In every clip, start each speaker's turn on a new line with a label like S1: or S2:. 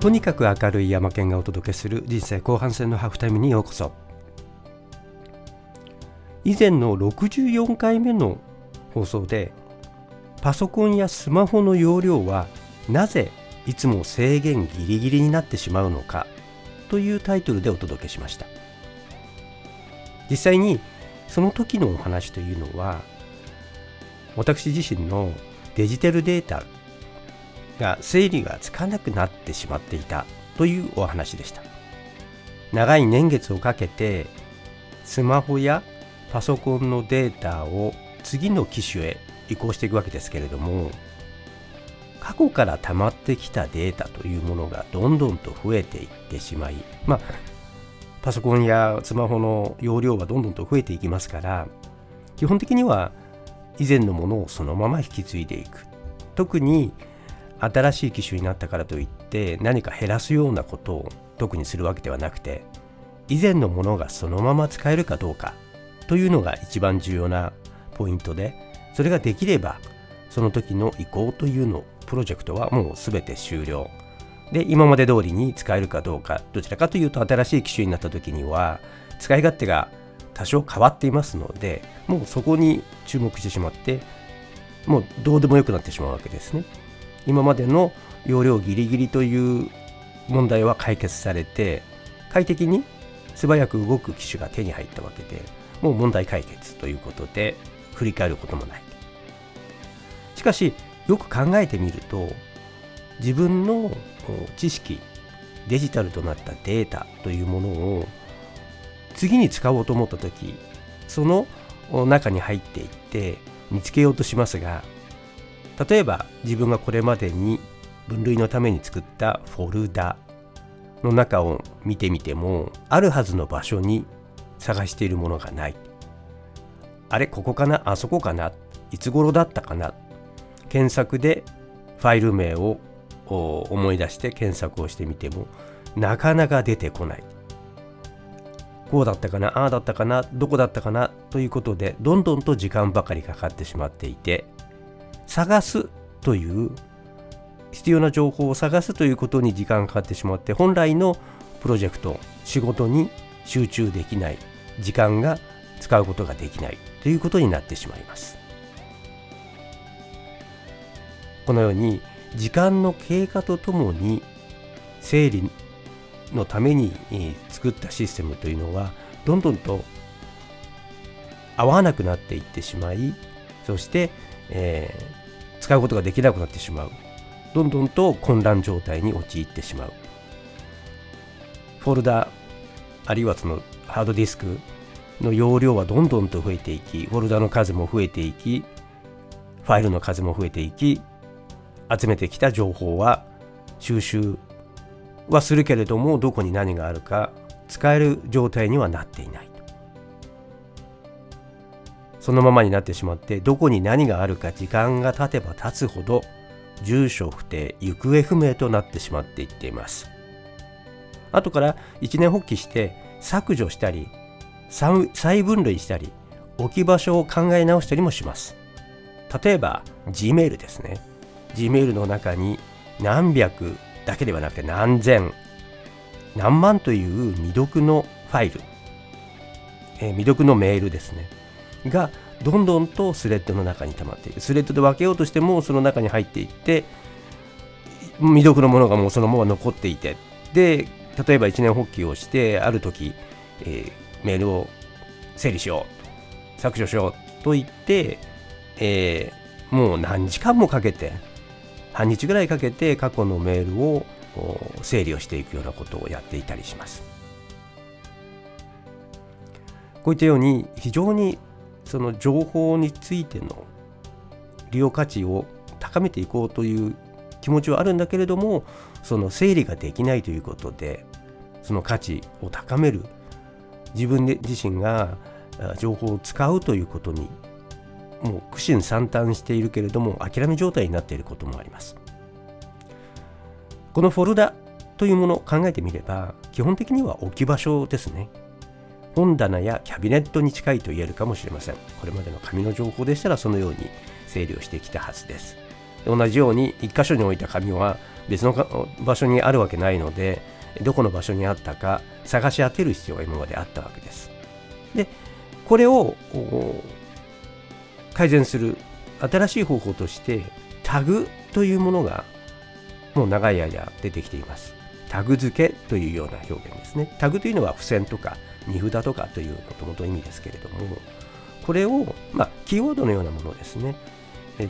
S1: とにかく明るい山県がお届けする人生後半戦のハーフタイムにようこそ。以前の64回目の放送でパソコンやスマホの容量はなぜいつも制限ギリギリになってしまうのかというタイトルでお届けしました。実際にその時のお話というのは私自身のデジタルデータが整理がつかなくなってしまっていたというお話でした。長い年月をかけてスマホやパソコンのデータを次の機種へ移行していくわけですけれども過去から溜まってきたデータというものがどんどんと増えていってしまいまあパソコンやスマホの容量はどんどんと増えていきますから基本的には以前のものをそのまま引き継いでいく。特に新しい機種になったからといって何か減らすようなことを特にするわけではなくて以前のものがそのまま使えるかどうかというのが一番重要なポイントでそれができればその時の移行というのプロジェクトはもう全て終了で今まで通りに使えるかどうかどちらかというと新しい機種になった時には使い勝手が多少変わっていますのでもうそこに注目してしまってもうどうでもよくなってしまうわけですね。今までの容量ギリギリという問題は解決されて快適に素早く動く機種が手に入ったわけでもう問題解決ということで振り返ることもない。しかしよく考えてみると自分の知識デジタルとなったデータというものを次に使おうと思った時その中に入っていって見つけようとしますが例えば自分がこれまでに分類のために作ったフォルダの中を見てみてもあるはずの場所に探しているものがない。あれここかな？あそこかな？いつ頃だったかな？検索でファイル名を思い出して検索をしてみてもなかなか出てこない。こうだったかな？ああだったかな？どこだったかな？ということでどんどんと時間ばかりかかってしまっていて探すという必要な情報を探すということに時間がかかってしまって本来のプロジェクト仕事に集中できない時間が使うことができないということになってしまいます。このように時間の経過とともに整理のために作ったシステムというのはどんどんと合わなくなっていってしまいそして、えー、使うことができなくなってしまう。どんどんと混乱状態に陥ってしまう。フォルダあるいはそのハードディスクの容量はどんどんと増えていきフォルダの数も増えていきファイルの数も増えていき集めてきた情報は収集はするけれどもどこに何があるか使える状態にはなっていない。そのままになってしまってどこに何があるか時間が経てば経つほど住所不定行方不明となってしまっていっています。後から一年発起して削除したり再分類したり置き場所を考え直したりもします。例えば Gmail ですね。Gmail の中に何百だけではなくて何千何万という未読のファイル、えー、未読のメールですね。がどんどんとスレッドの中に溜まっているスレッドで分けようとしてもその中に入っていって未読のものがもうそのまま残っていて。で例えば一年発起をしてある時、えー、メールを整理しよう削除しようと言って、えー、もう何時間もかけて半日ぐらいかけて過去のメールを整理をしていくようなことをやっていたりします。こういったように非常にその情報についての利用価値を高めていこうという気持ちはあるんだけれどもその整理ができないということでその価値を高める。自分で自身が情報を使うということにもう苦心惨憺しているけれども諦め状態になっていることもあります。このフォルダというものを考えてみれば基本的には置き場所ですね。本棚やキャビネットに近いと言えるかもしれませんこれまでの紙の情報でしたらそのように整理をしてきたはずです同じように1箇所に置いた紙は別の場所にあるわけないのでどこの場所にあったか探し当てる必要が今まであったわけです。でこれを改善する新しい方法としてタグというものがもう長い間出てきています。タグ付けというような表現ですね。タグというのは付箋とか荷札とかというもともと意味ですけれども、これを、まあ、キーワードのようなものですね。え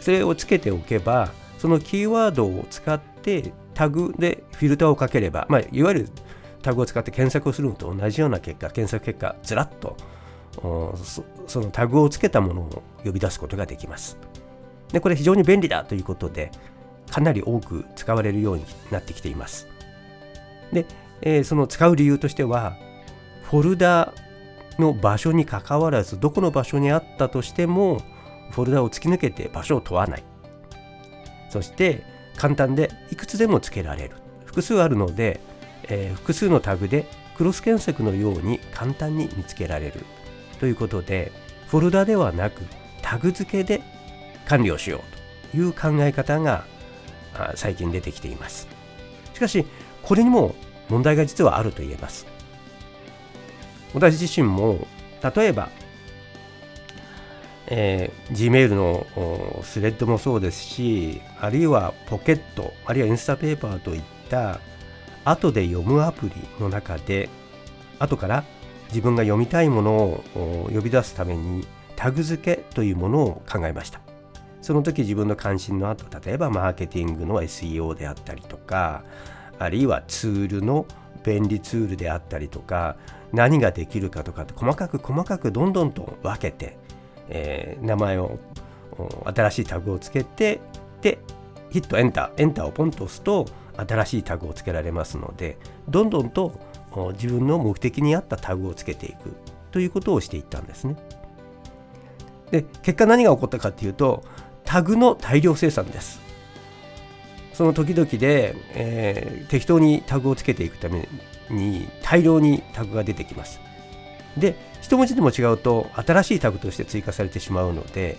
S1: それをつけておけば、そのキーワードを使ってタグでフィルターをかければ、まあ、いわゆるタグを使って検索をするのと同じような結果、検索結果、ずらっとそのタグをつけたものを呼び出すことができます。でこれ非常に便利だということで、かなり多く使われるようになってきています。で、えー、その使う理由としては、フォルダの場所にかかわらず、どこの場所にあったとしても、フォルダを突き抜けて場所を問わない。そして、簡単でいくつでもつけられる。複数あるので、えー、複数のタグでクロス検索のように簡単に見つけられる。ということで、フォルダではなくタグ付けで管理をしようという考え方が最近出てきています。しかし、これにも問題が実はあると言えます。私自身も、例えば、えー、Gmail のスレッドもそうですし、あるいはポケット、あるいはインスタペーパーといった後で読むアプリの中で、後から自分が読みたいものを呼び出すためにタグ付けというものを考えました。その時自分の関心のあった例えばマーケティングの SEO であったりとかあるいはツールの便利ツールであったりとか何ができるかとかって細かく細かくどんどんと分けて、えー、名前を新しいタグをつけてでヒットエンターエンターをポンと押すと新しいタグをつけられますのでどんどんと自分の目的に合ったタグをつけていくということをしていったんですね。で結果何が起こったかっていうとタグの大量生産です。その時々で、えー、適当にタグをつけていくために大量にタグが出てきます。で、一文字でも違うと新しいタグとして追加されてしまうので、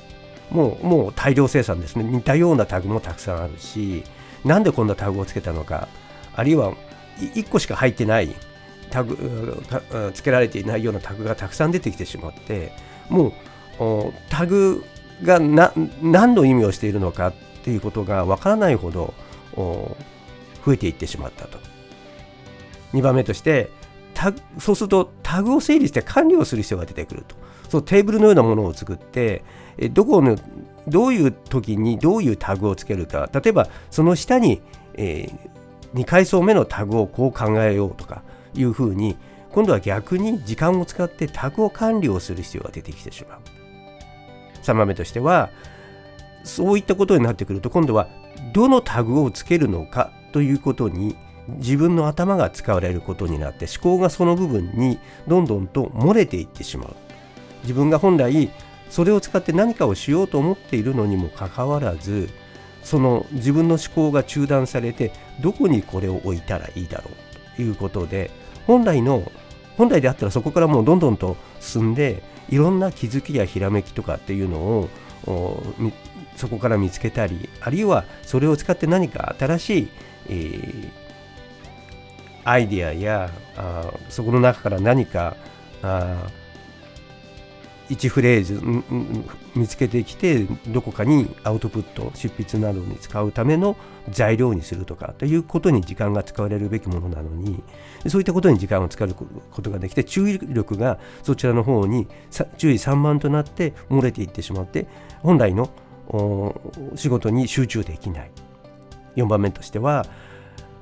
S1: もうもう大量生産ですね。似たようなタグもたくさんあるし、なんでこんなタグをつけたのか、あるいは1個しか入ってないタグ、つけられていないようなタグがたくさん出てきてしまって、もうタグが何の意味をしているのかっていうことがわからないほど増えていってしまったと。2番目としてそうするとタグを整理して管理をする必要が出てくると。そうテーブルのようなものを作ってどこのどういう時にどういうタグをつけるか例えばその下に、えー、2階層目のタグをこう考えようとかいうふうに今度は逆に時間を使ってタグを管理をする必要が出てきてしまう。3番目としてはそういったことになってくると今度はどのタグをつけるのかということに自分の頭が使われることになって思考がその部分にどんどんと漏れていってしまう。自分が本来それを使って何かをしようと思っているのにもかかわらずその自分の思考が中断されてどこにこれを置いたらいいだろうということで本来の本来であったらそこからもうどんどんと進んでいろんな気づきやひらめきとかっていうのをそこから見つけたりあるいはそれを使って何か新しい、えー、アイデアやあそこの中から何かあ1フレーズ見つけてきてどこかにアウトプット執筆などに使うための材料にするとかということに時間が使われるべきものなのにそういったことに時間を使うことができて注意力がそちらの方に注意散漫となって漏れていってしまって本来の仕事に集中できない。4番目としては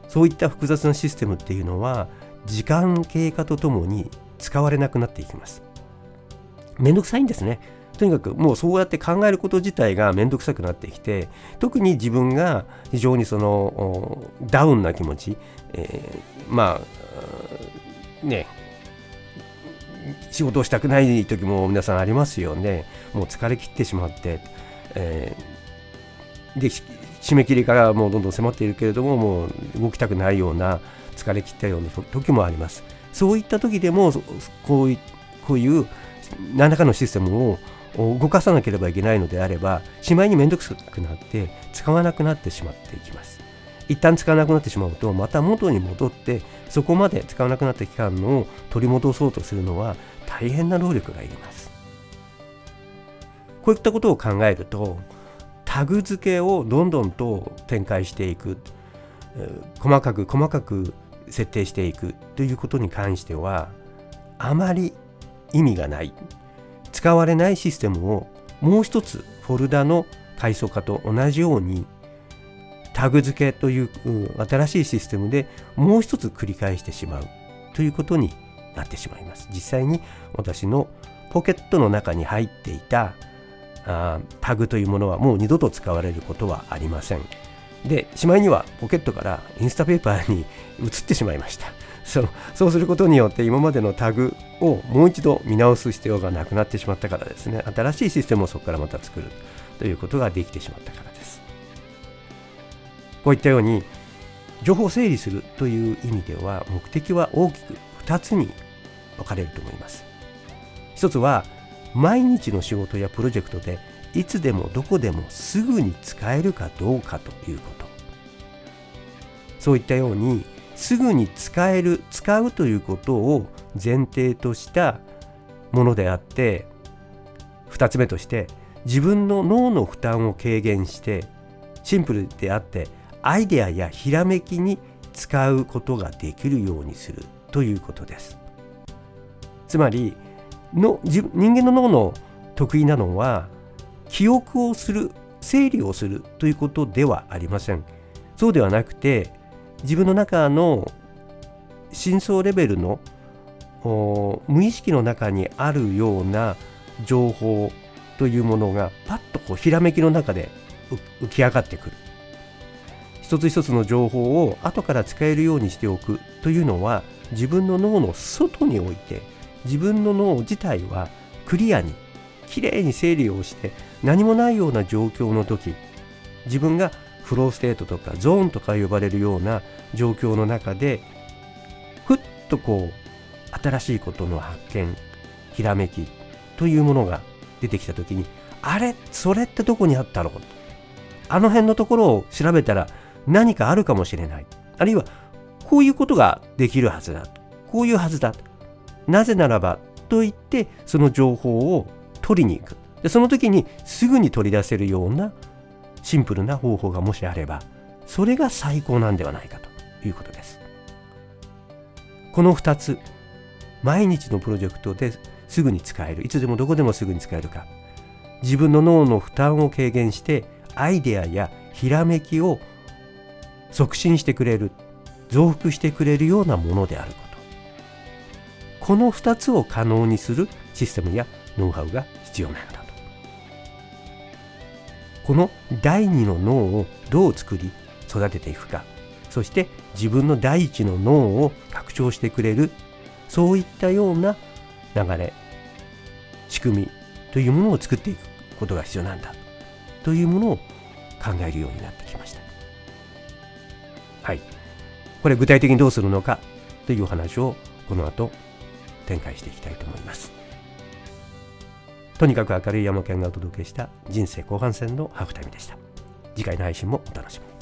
S1: そういった複雑なシステムっていうのは時間経過とともに使われなくなっていきます。めんどくさいんですね。とにかくもうそうやって考えること自体がめんどくさくなってきて特に自分が非常にそのダウンな気持ち、えー、まあね仕事をしたくない時も皆さんありますよねもう疲れ切ってしまって、えー、で締め切りからもうどんどん迫っているけれどももう動きたくないような疲れ切ったような時もありますそういった時でもこういっこういう何らかのシステムを動かさなければいけないのであればしまいに面倒くさくなって使わなくなってしまっていきます。一旦使わなくなってしまうとまた元に戻ってそこまで使わなくなった期間を取り戻そうとするのは大変な労力がいります。こういったことを考えるとタグ付けをどんどんと展開していく。細かく細かく設定していくということに関してはあまり意味がない使われないシステムをもう一つフォルダの階層化と同じようにタグ付けという、新しいシステムでもう一つ繰り返してしまうということになってしまいます。実際に私のポケットの中に入っていたあタグというものはもう二度と使われることはありません。で、しまいにはポケットからインスタペーパーに移ってしまいました。そうそうすることによって今までのタグをもう一度見直す必要がなくなってしまったからですね。新しいシステムをそこからまた作るということができてしまったからです。こういったように情報を整理するという意味では目的は大きく2つに分かれると思います。一つは毎日の仕事やプロジェクトでいつでもどこでもすぐに使えるかどうかということ。そういったようにすぐに使える使うということを前提としたものであって2つ目として自分の脳の負担を軽減してシンプルであってアイデアやひらめきに使うことができるようにするということです。つまりの人間の脳の得意なのは記憶をする整理をするということではありません。そうではなくて自分の中の深層レベルの無意識の中にあるような情報というものがパッとこうひらめきの中で浮き上がってくる。一つ一つの情報を後から使えるようにしておくというのは自分の脳の外において自分の脳自体はクリアにきれいに整理をして何もないような状況の時自分がフローステートとかゾーンとか呼ばれるような状況の中でふっとこう新しいことの発見ひらめきというものが出てきた時にあれ？それってどこにあったの？あの辺のところを調べたら何かあるかもしれない。あるいはこういうことができるはずだこういうはずだなぜならばと言ってその情報を取りに行く。でその時にすぐに取り出せるようなシンプルな方法がもしあればそれが最高なんではないかということです。この2つ毎日のプロジェクトですぐに使えるいつでもどこでもすぐに使えるか自分の脳の負担を軽減してアイデアやひらめきを促進してくれる増幅してくれるようなものであること。この2つを可能にするシステムやノウハウが必要なんだこの第二の脳をどう作り育てていくか。そして自分の第一の脳を拡張してくれる。そういったような流れ。仕組みというものを作っていくことが必要なんだ。というものを考えるようになってきました。はい。これ具体的にどうするのかというお話をこの後展開していきたいと思います。とにかく明るい山県がお届けした人生後半戦のハーフタイムでした。次回の配信もお楽しみに。